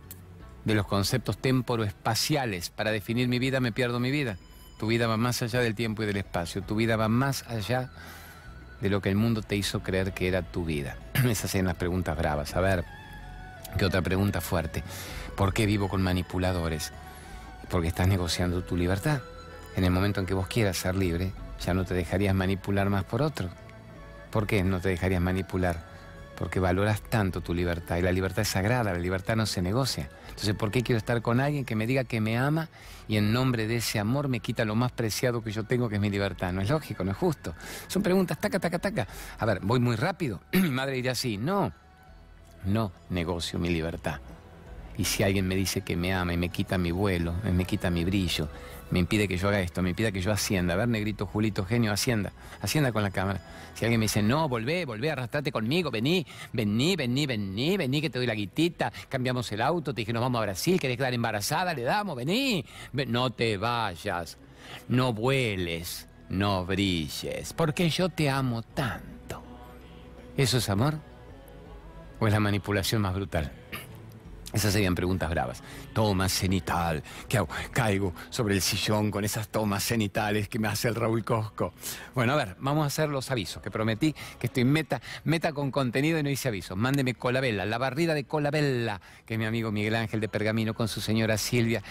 de los conceptos temporoespaciales para definir mi vida, me pierdo mi vida. Tu vida va más allá del tiempo y del espacio. Tu vida va más allá de lo que el mundo te hizo creer que era tu vida. (clears throat) Esas son las preguntas bravas. A ver, ¿qué otra pregunta fuerte? ¿Por qué vivo con manipuladores? Porque estás negociando tu libertad. En el momento en que vos quieras ser libre, ya no te dejarías manipular más por otro. ¿Por qué no te dejarías manipular? Porque valoras tanto tu libertad y la libertad es sagrada, la libertad no se negocia. Entonces, ¿por qué quiero estar con alguien que me diga que me ama y en nombre de ese amor me quita lo más preciado que yo tengo, que es mi libertad? No es lógico, no es justo. Son preguntas, taca, taca, taca. A ver, voy muy rápido. (clears throat) mi madre diría así, no, no negocio mi libertad. Y si alguien me dice que me ama y me quita mi vuelo, me quita mi brillo, me impide que yo haga esto, me impide que yo ascienda. A ver, negrito, Julito, genio, ascienda. Ascienda con la cámara. Si alguien me dice, no, volvé, volvé, arrastrate conmigo, vení, vení, vení, vení, vení, que te doy la guitita, cambiamos el auto, te dije, nos vamos a Brasil, querés quedar embarazada, le damos, vení. No te vayas, no vueles, no brilles, porque yo te amo tanto. ¿Eso es amor? ¿O es la manipulación más brutal? Esas serían preguntas bravas. Toma cenital. ¿Qué hago? Caigo sobre el sillón con esas tomas cenitales que me hace el Raúl Cosco. Bueno, a ver, vamos a hacer los avisos, que prometí que estoy meta, meta con contenido y no hice avisos. Mándeme Colabella, la barrida de Colabella, que es mi amigo Miguel Ángel de Pergamino con su señora Silvia.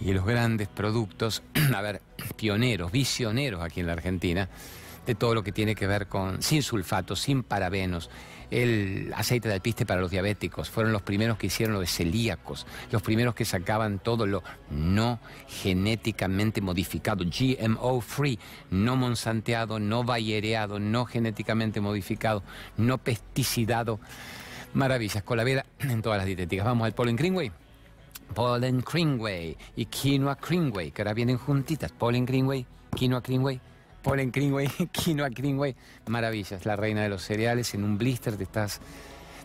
Y los grandes productos, (clears throat) a ver, pioneros, visioneros aquí en la Argentina, de todo lo que tiene que ver con, sin sulfatos, sin parabenos el aceite de alpiste para los diabéticos, fueron los primeros que hicieron lo de celíacos, los primeros que sacaban todo lo no genéticamente modificado, GMO free, no monsanteado, no bayereado, no genéticamente modificado, no pesticidado. Maravillas, colavera en todas las dietéticas. Vamos al Pollen Greenway. Pollen Greenway y Quinoa Greenway, que ahora vienen juntitas. Pollen Greenway, Quinoa Greenway polen Greenway, (laughs) quinoa Greenway, maravillas, la reina de los cereales, en un blister te estás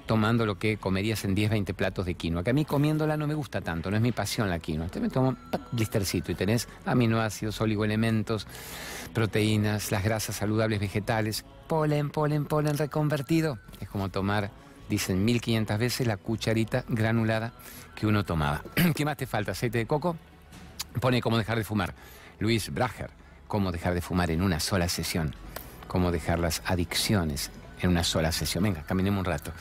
tomando lo que comerías en 10, 20 platos de quinoa, que a mí comiéndola no me gusta tanto, no es mi pasión la quinoa. Te me tomo un blistercito y tenés aminoácidos, oligoelementos, proteínas, las grasas saludables vegetales, polen, polen, polen reconvertido. Es como tomar, dicen 1500 veces, la cucharita granulada que uno tomaba. (clears throat) ¿Qué más te falta? ¿Aceite de coco? Pone cómo dejar de fumar. Luis Brager cómo dejar de fumar en una sola sesión, cómo dejar las adicciones en una sola sesión. Venga, caminemos un rato.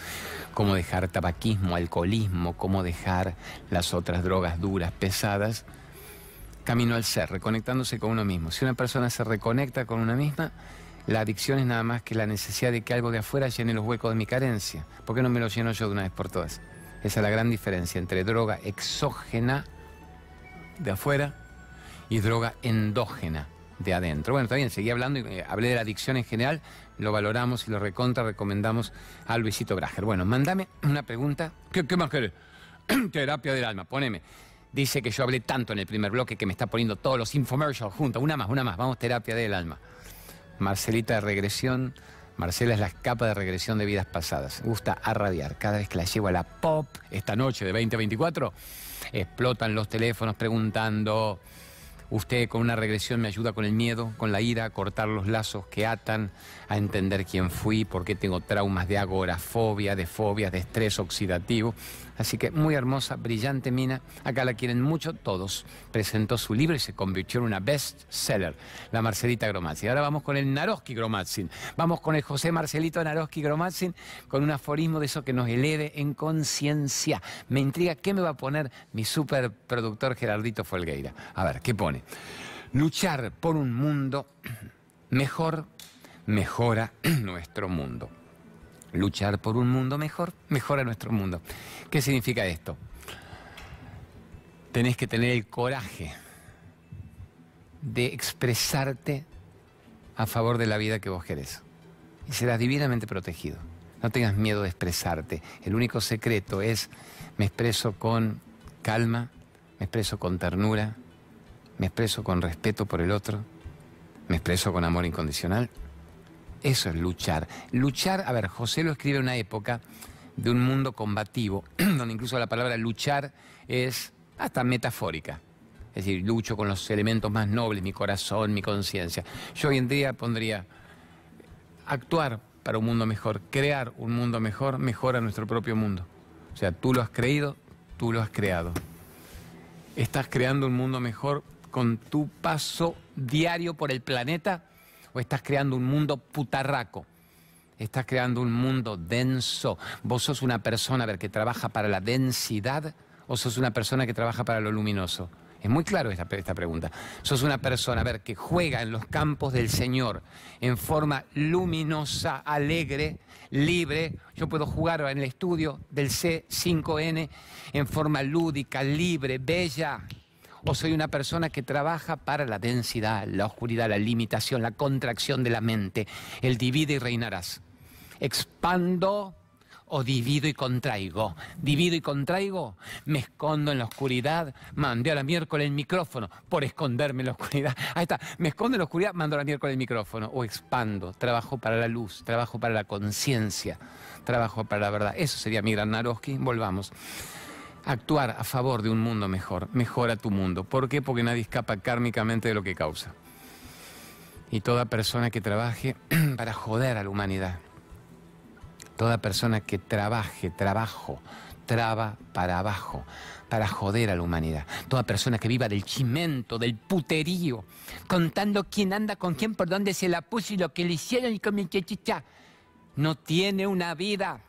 Cómo dejar tabaquismo, alcoholismo, cómo dejar las otras drogas duras, pesadas. Camino al ser, reconectándose con uno mismo. Si una persona se reconecta con una misma, la adicción es nada más que la necesidad de que algo de afuera llene los huecos de mi carencia. ¿Por qué no me lo lleno yo de una vez por todas? Esa es la gran diferencia entre droga exógena de afuera y droga endógena de adentro. Bueno, está bien, seguí hablando y eh, hablé de la adicción en general, lo valoramos y lo recontra recomendamos a Luisito Brager. Bueno, mándame una pregunta. ¿Qué, más querés? (clears throat) Terapia del alma, poneme. dice que yo hablé tanto en el primer bloque que me está poniendo todos los infomercials juntos. Una más, una más. Vamos, terapia del alma. Marcelita de regresión. Marcela es la capa de regresión de vidas pasadas. Gusta a. Cada vez que la llevo a la pop, esta noche de 2024, explotan los teléfonos preguntando Usted con una regresión me ayuda con el miedo, con la ira, a cortar los lazos que atan, a entender quién fui, por qué tengo traumas de agorafobia, de fobias, de estrés oxidativo. Así que muy hermosa, brillante mina. Acá la quieren mucho todos. Presentó su libro y se convirtió en una best seller, la Marcelita Gromatzin. Ahora vamos con el Naroski Gromatzin. Vamos con el José Marcelito Naroski Gromatzin con un aforismo de eso que nos eleve en conciencia. Me intriga qué me va a poner mi superproductor Gerardito Folgueira. A ver, ¿qué pone? Luchar por un mundo mejor mejora (clears throat) nuestro mundo luchar por un mundo mejor, mejora nuestro mundo. ¿Qué significa esto? Tenés que tener el coraje de expresarte a favor de la vida que vos querés. Y serás divinamente protegido. No tengas miedo de expresarte. El único secreto es, me expreso con calma, me expreso con ternura, me expreso con respeto por el otro, me expreso con amor incondicional. Eso es luchar. Luchar, a ver, José lo escribe en una época de un mundo combativo, (clears throat) donde incluso la palabra luchar es hasta metafórica. Es decir, lucho con los elementos más nobles, mi corazón, mi conciencia. Yo hoy en día pondría actuar para un mundo mejor, crear un mundo mejor, mejora nuestro propio mundo. O sea, tú lo has creído, tú lo has creado. Estás creando un mundo mejor con tu paso diario por el planeta o estás creando un mundo putarraco. Estás creando un mundo denso. Vos sos una persona, ver, que trabaja para la densidad o sos una persona que trabaja para lo luminoso. Es muy claro esta, esta, pregunta. Sos una persona, a ver, que juega en los campos del Señor en forma luminosa, alegre, libre. Yo puedo jugar en el estudio del C5N en forma lúdica, libre, bella, o soy una persona que trabaja para la densidad, la oscuridad, la limitación, la contracción de la mente, el divide y reinarás. Expando o divido y contraigo. Divido y contraigo, me escondo en la oscuridad, mandé a la miércoles el micrófono por esconderme en la oscuridad. Ahí está, me escondo en la oscuridad, mando a la miércoles el micrófono. O expando, trabajo para la luz, trabajo para la conciencia, trabajo para la verdad. Eso sería mi gran Naroski. Volvamos actuar a favor de un mundo mejor, mejora tu mundo. ¿Por qué? Porque nadie escapa kármicamente de lo que causa. Y toda persona que trabaje (clears throat) para joder a la humanidad, toda persona que trabaje, trabajo, traba para abajo, para joder a la humanidad. Toda persona que viva del chimento, del puterío, contando quién anda con quién, por dónde se la puso y lo que le hicieron y con mi chichicha, no tiene una vida.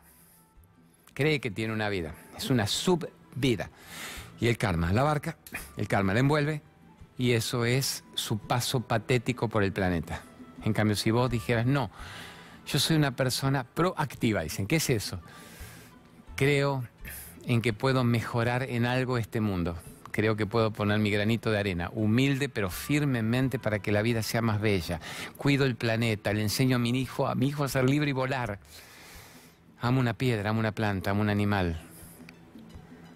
Cree que tiene una vida. Es una sub vida. Y el karma la barca, el karma la envuelve y eso es su paso patético por el planeta. En cambio, si vos dijeras, no, yo soy una persona proactiva, dicen, ¿qué es eso? Creo en que puedo mejorar en algo este mundo. Creo que puedo poner mi granito de arena, humilde pero firmemente para que la vida sea más bella. Cuido el planeta, le enseño a mi hijo, a mi hijo a ser libre y volar. Amo una piedra, amo una planta, amo un animal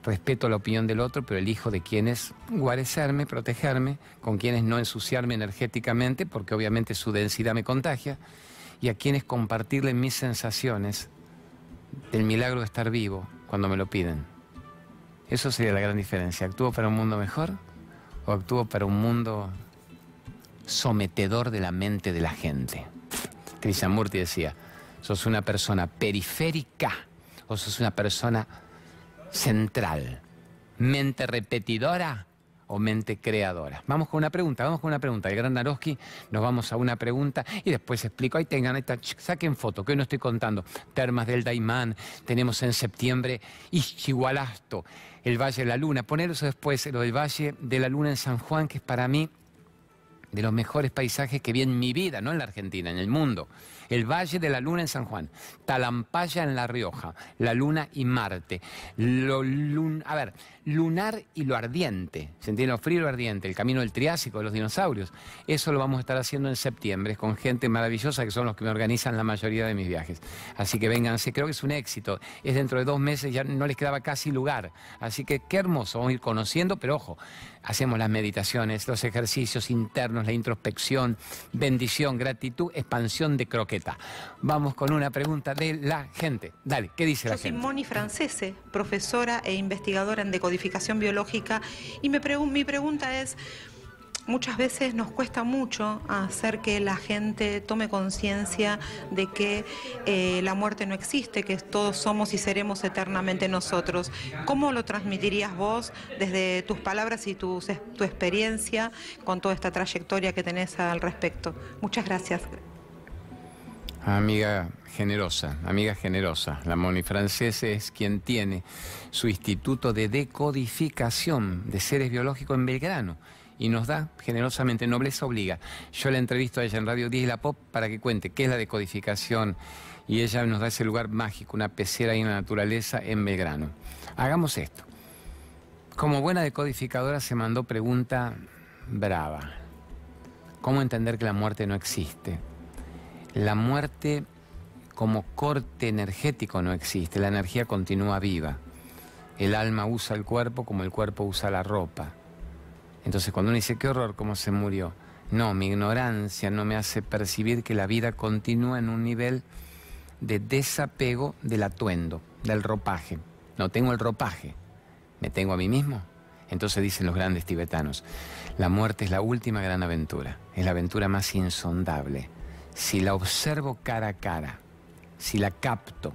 respeto la opinión del otro, pero elijo de quienes guarecerme, protegerme, con quienes no ensuciarme energéticamente, porque obviamente su densidad me contagia, y a quienes compartirle mis sensaciones del milagro de estar vivo cuando me lo piden. Eso sería la gran diferencia. ¿Actúo para un mundo mejor o actúo para un mundo sometedor de la mente de la gente? Krishnamurti decía, sos una persona periférica o sos una persona central? ¿Mente repetidora o mente creadora? Vamos con una pregunta, vamos con una pregunta. El gran Naroski, nos vamos a una pregunta y después explico. Ahí tengan, esta, saquen foto, que hoy no estoy contando. Termas del Daimán, tenemos en septiembre Ischigualasto, el Valle de la Luna. Poner eso después, lo del Valle de la Luna en San Juan, que es para mí de los mejores paisajes que vi en mi vida, no en la Argentina, en el mundo. El Valle de la Luna en San Juan, Talampaya en La Rioja, la Luna y Marte. Lo a ver, lunar y lo ardiente, ¿se entiende? Lo frío y lo ardiente, el camino del Triásico, de los dinosaurios. Eso lo vamos a estar haciendo en septiembre con gente maravillosa que son los que me organizan la mayoría de mis viajes. Así que vénganse, creo que es un éxito. Es dentro de dos meses, ya no les quedaba casi lugar. Así que qué hermoso, vamos a ir conociendo, pero ojo, hacemos las meditaciones, los ejercicios internos, la introspección, bendición, gratitud, expansión de croqueta. Vamos con una pregunta de la gente. Dale, ¿qué dice la gente? Soy Moni Francese, profesora e investigadora en decodificación biológica, y mi pregunta es muchas veces nos cuesta mucho hacer que la gente tome conciencia de que eh, la muerte no existe, que todos somos y seremos eternamente nosotros. ¿Cómo lo transmitirías vos desde tus palabras y tu, tu experiencia con toda esta trayectoria que tenés al respecto? Muchas gracias. Amiga generosa, amiga generosa. La Moni Francesa es quien tiene su instituto de decodificación de seres biológicos en Belgrano y nos da generosamente, nobleza obliga. Yo la entrevisto a ella en Radio 10 y la Pop para que cuente qué es la decodificación y ella nos da ese lugar mágico, una pecera ahí en la naturaleza en Belgrano. Hagamos esto. Como buena decodificadora se mandó pregunta brava. ¿Cómo entender que la muerte no existe? La muerte como corte energético no existe, la energía continúa viva. El alma usa el cuerpo como el cuerpo usa la ropa. Entonces cuando uno dice, qué horror, cómo se murió, no, mi ignorancia no me hace percibir que la vida continúa en un nivel de desapego del atuendo, del ropaje. No tengo el ropaje, me tengo a mí mismo. Entonces dicen los grandes tibetanos, la muerte es la última gran aventura, es la aventura más insondable. Si la observo cara a cara, si la capto,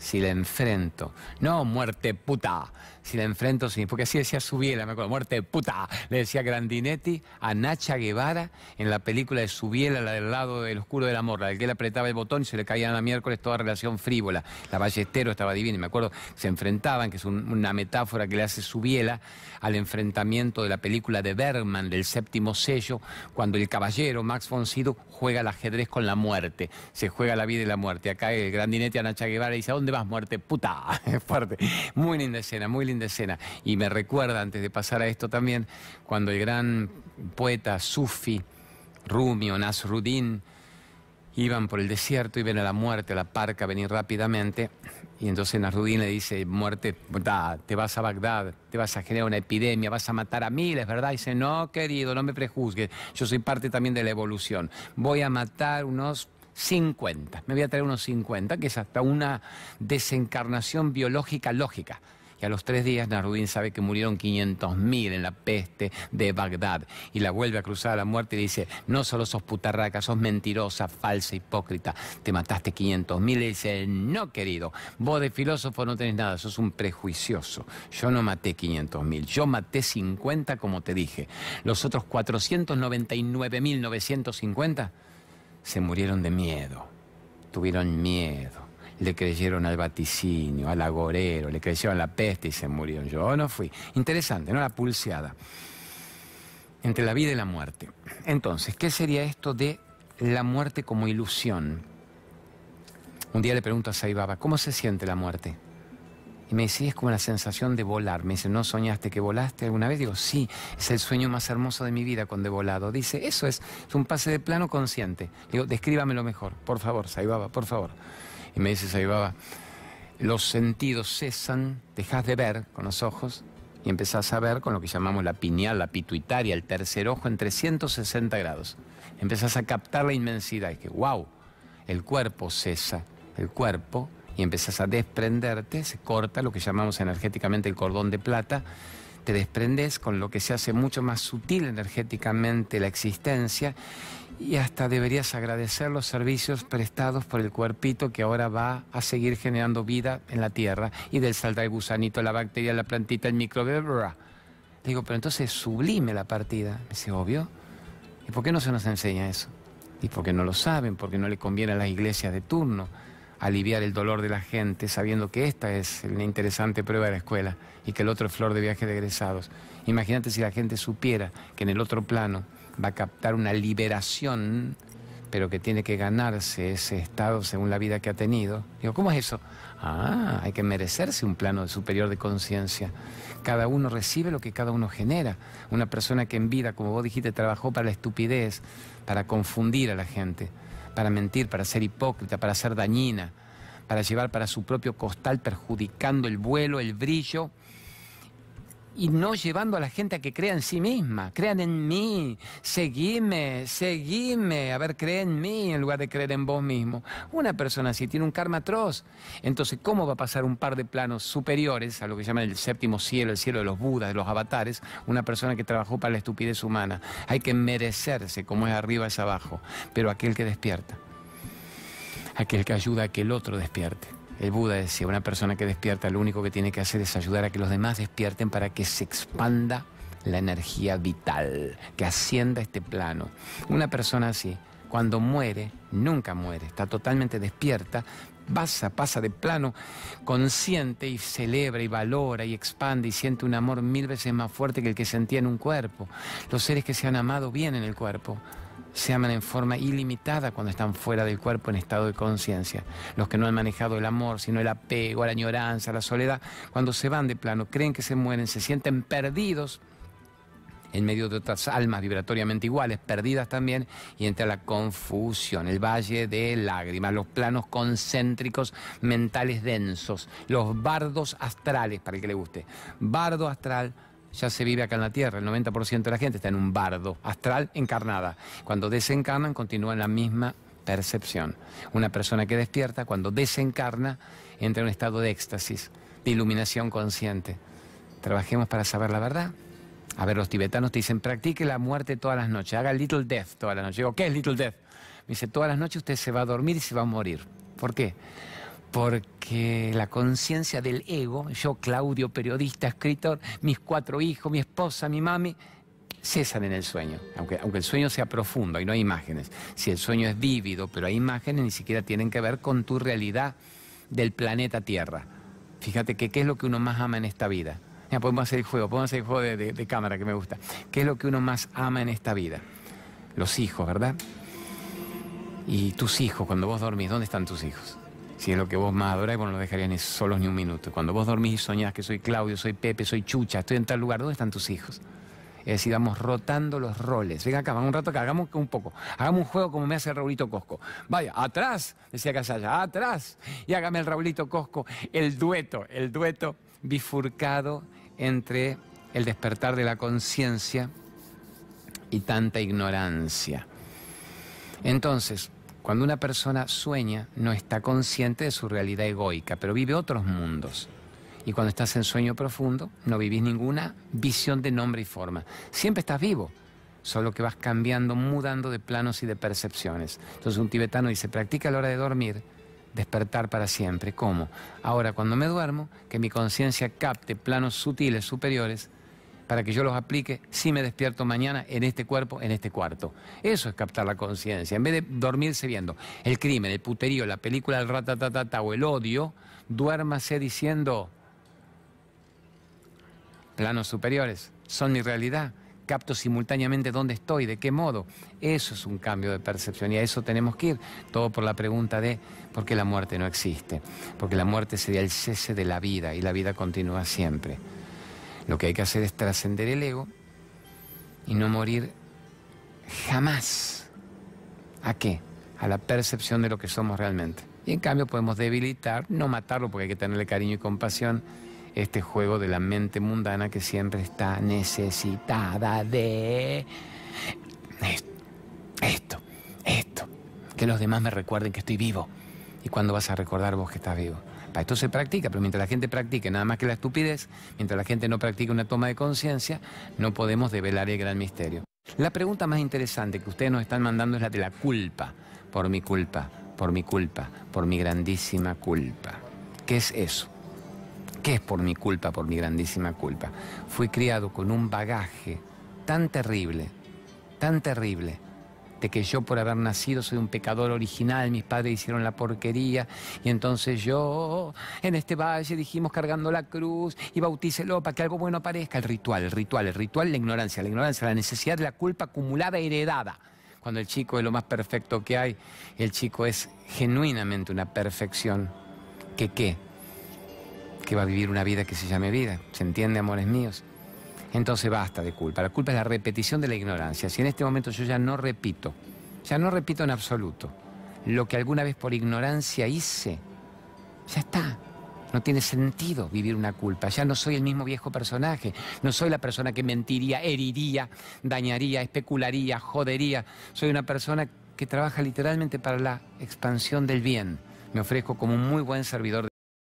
si la enfrento, no muerte puta, si la enfrento, sí, porque así decía Subiela, me acuerdo, muerte puta, le decía Grandinetti a Nacha Guevara en la película de Subiela, la del lado del oscuro amor, la del que él apretaba el botón y se le caía a miércoles toda relación frívola. La Ballestero estaba divina, y me acuerdo, se enfrentaban, que es una metáfora que le hace Subiela al enfrentamiento de la película de Bergman, del séptimo sello, cuando el caballero Max von juega al ajedrez con la muerte, se juega la vida y la muerte. Acá el Grandinetti a Nacha Guevara dice, ¿a dónde vas, muerte? Puta, (laughs) es fuerte. Muy linda escena, muy linda escena. Y me recuerda, antes de pasar a esto también, cuando el gran poeta sufi, Rumi o Nasruddin, iban por el desierto y ven a la muerte, a la parca venir rápidamente. Y entonces Nasruddin le dice, muerte, te vas a Bagdad, te vas a generar una epidemia, vas a matar a miles, ¿verdad? Y dice, no, querido, no me prejuzgues, yo soy parte también de la evolución. Voy a matar unos 50, me voy a traer unos 50, que es hasta una desencarnación biológica lógica. Y a los tres días Narudín sabe que murieron 500.000 en la peste de Bagdad. Y la vuelve a cruzar a la muerte y dice, no solo sos putarraca, sos mentirosa, falsa, hipócrita. Te mataste 500.000. Y dice, no querido, vos de filósofo no tenés nada, sos un prejuicioso. Yo no maté 500.000, yo maté 50 como te dije. Los otros 499.950 se murieron de miedo, tuvieron miedo, le creyeron al vaticinio, al agorero, le creyeron la peste y se murieron. Yo no fui. Interesante, ¿no? La pulseada entre la vida y la muerte. Entonces, ¿qué sería esto de la muerte como ilusión? Un día le pregunto a Saibaba, ¿cómo se siente la muerte? Y me dice, es como la sensación de volar. Me dice, ¿no soñaste que volaste alguna vez? Digo, sí, es el sueño más hermoso de mi vida cuando he volado. Dice, eso es, es un pase de plano consciente. Digo, descríbamelo mejor, por favor, Saibaba, por favor. Y me dice Saibaba, los sentidos cesan, dejas de ver con los ojos y empezás a ver con lo que llamamos la pineal, la pituitaria, el tercer ojo en 360 grados. Empezás a captar la inmensidad y que, wow, el cuerpo cesa, el cuerpo y empezás a desprenderte, se corta lo que llamamos energéticamente el cordón de plata, te desprendes con lo que se hace mucho más sutil energéticamente la existencia y hasta deberías agradecer los servicios prestados por el cuerpito que ahora va a seguir generando vida en la tierra y del salta el gusanito, la bacteria, la plantita, el microbio. Digo, pero entonces es sublime la partida. Me dice, obvio. ¿Y por qué no se nos enseña eso? Y porque no lo saben, porque no le conviene a las iglesias de turno aliviar el dolor de la gente sabiendo que esta es una interesante prueba de la escuela y que el otro es flor de viaje de egresados. Imagínate si la gente supiera que en el otro plano va a captar una liberación, pero que tiene que ganarse ese estado según la vida que ha tenido. Digo, ¿cómo es eso? Ah, hay que merecerse un plano superior de conciencia. Cada uno recibe lo que cada uno genera. Una persona que en vida, como vos dijiste, trabajó para la estupidez, para confundir a la gente, para mentir, para ser hipócrita, para ser dañina, para llevar para su propio costal perjudicando el vuelo, el brillo y no llevando a la gente a que crea en sí misma. Crean en mí, seguime, seguime, a ver, cree en mí en lugar de creer en vos mismo. Una persona así tiene un karma atroz. Entonces, ¿cómo va a pasar un par de planos superiores a lo que llaman el séptimo cielo, el cielo de los budas, de los avatares? Una persona que trabajó para la estupidez humana. Hay que merecerse, como es arriba es abajo, pero aquel que despierta, aquel que ayuda a que el otro despierte. El Buda decía, una persona que despierta lo único que tiene que hacer es ayudar a que los demás despierten para que se expanda la energía vital, que ascienda este plano. Una persona así, cuando muere, nunca muere, está totalmente despierta, pasa, pasa de plano consciente y celebra y valora y expande y siente un amor mil veces más fuerte que el que sentía en un cuerpo. Los seres que se han amado vienen en el cuerpo se aman en forma ilimitada cuando están fuera del cuerpo en estado de conciencia. Los que no han manejado el amor, sino el apego, la añoranza, la soledad, cuando se van de plano, creen que se mueren, se sienten perdidos en medio de otras almas vibratoriamente iguales, perdidas también, y entra la confusión, el valle de lágrimas, los planos concéntricos mentales densos, los bardos astrales, para el que le guste. Bardo astral, ya se vive acá en la Tierra. El 90% de la gente está en un bardo astral encarnada. Cuando desencarnan, continúa en la misma percepción. Una persona que despierta, cuando desencarna, entra en un estado de éxtasis, de iluminación consciente. Trabajemos para saber la verdad. A ver, los tibetanos te dicen, practique la muerte todas las noches, haga little death todas las noches. Digo, ¿qué es little death? Me dice, todas las noches usted se va a dormir y se va a morir. ¿Por qué? Porque la conciencia del ego, yo Claudio, periodista, escritor, mis cuatro hijos, mi esposa, mi mami, cesan en el sueño, aunque, aunque el sueño sea profundo y no hay imágenes. Si el sueño es vívido, pero hay imágenes, ni siquiera tienen que ver con tu realidad del planeta Tierra. Fíjate que qué es lo que uno más ama en esta vida. Ya, podemos hacer el juego, podemos hacer el juego de cámara que me gusta. ¿Qué es lo que uno más ama en esta vida? Los hijos, ¿verdad? Y tus hijos, cuando vos dormís, ¿dónde están tus hijos? Si es lo que vos más adoráis, vos no lo dejarías ni solos ni un minuto. Cuando vos dormís y soñás que soy Claudio, soy Pepe, soy Chucha, estoy en tal lugar, ¿dónde están tus hijos? Es decir, vamos rotando los roles. Venga acá, vamos un rato acá, hagamos un poco. Hagamos un juego como me hace Raulito Cosco. Vaya, atrás, decía Casalla, atrás. Y hágame el Raulito Cosco, el dueto, el dueto bifurcado entre el despertar de la conciencia y tanta ignorancia. Entonces, cuando una persona sueña, no está consciente de su realidad egoica, pero vive otros mundos. Y cuando estás en sueño profundo, no vivís ninguna visión de nombre y forma. Siempre estás vivo, solo que vas cambiando, mudando de planos y de percepciones. Entonces un tibetano dice, practica a la hora de dormir, despertar para siempre. ¿Cómo? Ahora, cuando me duermo, que mi conciencia capte planos sutiles superiores, para que yo los aplique si me despierto mañana en este cuerpo, en este cuarto. Eso es captar la conciencia. En vez de dormirse viendo el crimen, el puterío, la película del ratatatata o el odio, duérmase diciendo planos superiores, son mi realidad. Capto simultáneamente dónde estoy, de qué modo. Eso es un cambio de percepción y a eso tenemos que ir. Todo por la pregunta de por qué la muerte no existe. Porque la muerte sería el cese de la vida y la vida continúa siempre. Lo que hay que hacer es trascender el ego y no morir jamás. ¿A qué? A la percepción de lo que somos realmente. Y en cambio podemos debilitar, no matarlo porque hay que tenerle cariño y compasión, este juego de la mente mundana que siempre está necesitada de esto, esto, que los demás me recuerden que estoy vivo. ¿Y cuándo vas a recordar vos que estás vivo? Para esto se practica, pero mientras la gente practique nada más que la estupidez, mientras la gente no practique una toma de conciencia, no podemos develar el gran misterio. La pregunta más interesante que ustedes nos están mandando es la de la culpa, por mi culpa, por mi culpa, por mi grandísima culpa. ¿Qué es eso? ¿Qué es por mi culpa, por mi grandísima culpa? Fui criado con un bagaje tan terrible, tan terrible, de que yo por haber nacido soy un pecador original, mis padres hicieron la porquería y entonces yo en este valle dijimos cargando la cruz y bautícelo para que algo bueno aparezca. El ritual, el ritual, el ritual, la ignorancia, la ignorancia, la necesidad de la culpa acumulada, heredada. Cuando el chico es lo más perfecto que hay, el chico es genuinamente una perfección. ¿Que qué? Que va a vivir una vida que se llame vida. ¿Se entiende, amores míos? Entonces basta de culpa. La culpa es la repetición de la ignorancia. Si en este momento yo ya no repito, ya no repito en absoluto lo que alguna vez por ignorancia hice, ya está. No tiene sentido vivir una culpa. Ya no soy el mismo viejo personaje. No soy la persona que mentiría, heriría, dañaría, especularía, jodería. Soy una persona que trabaja literalmente para la expansión del bien. Me ofrezco como un muy buen servidor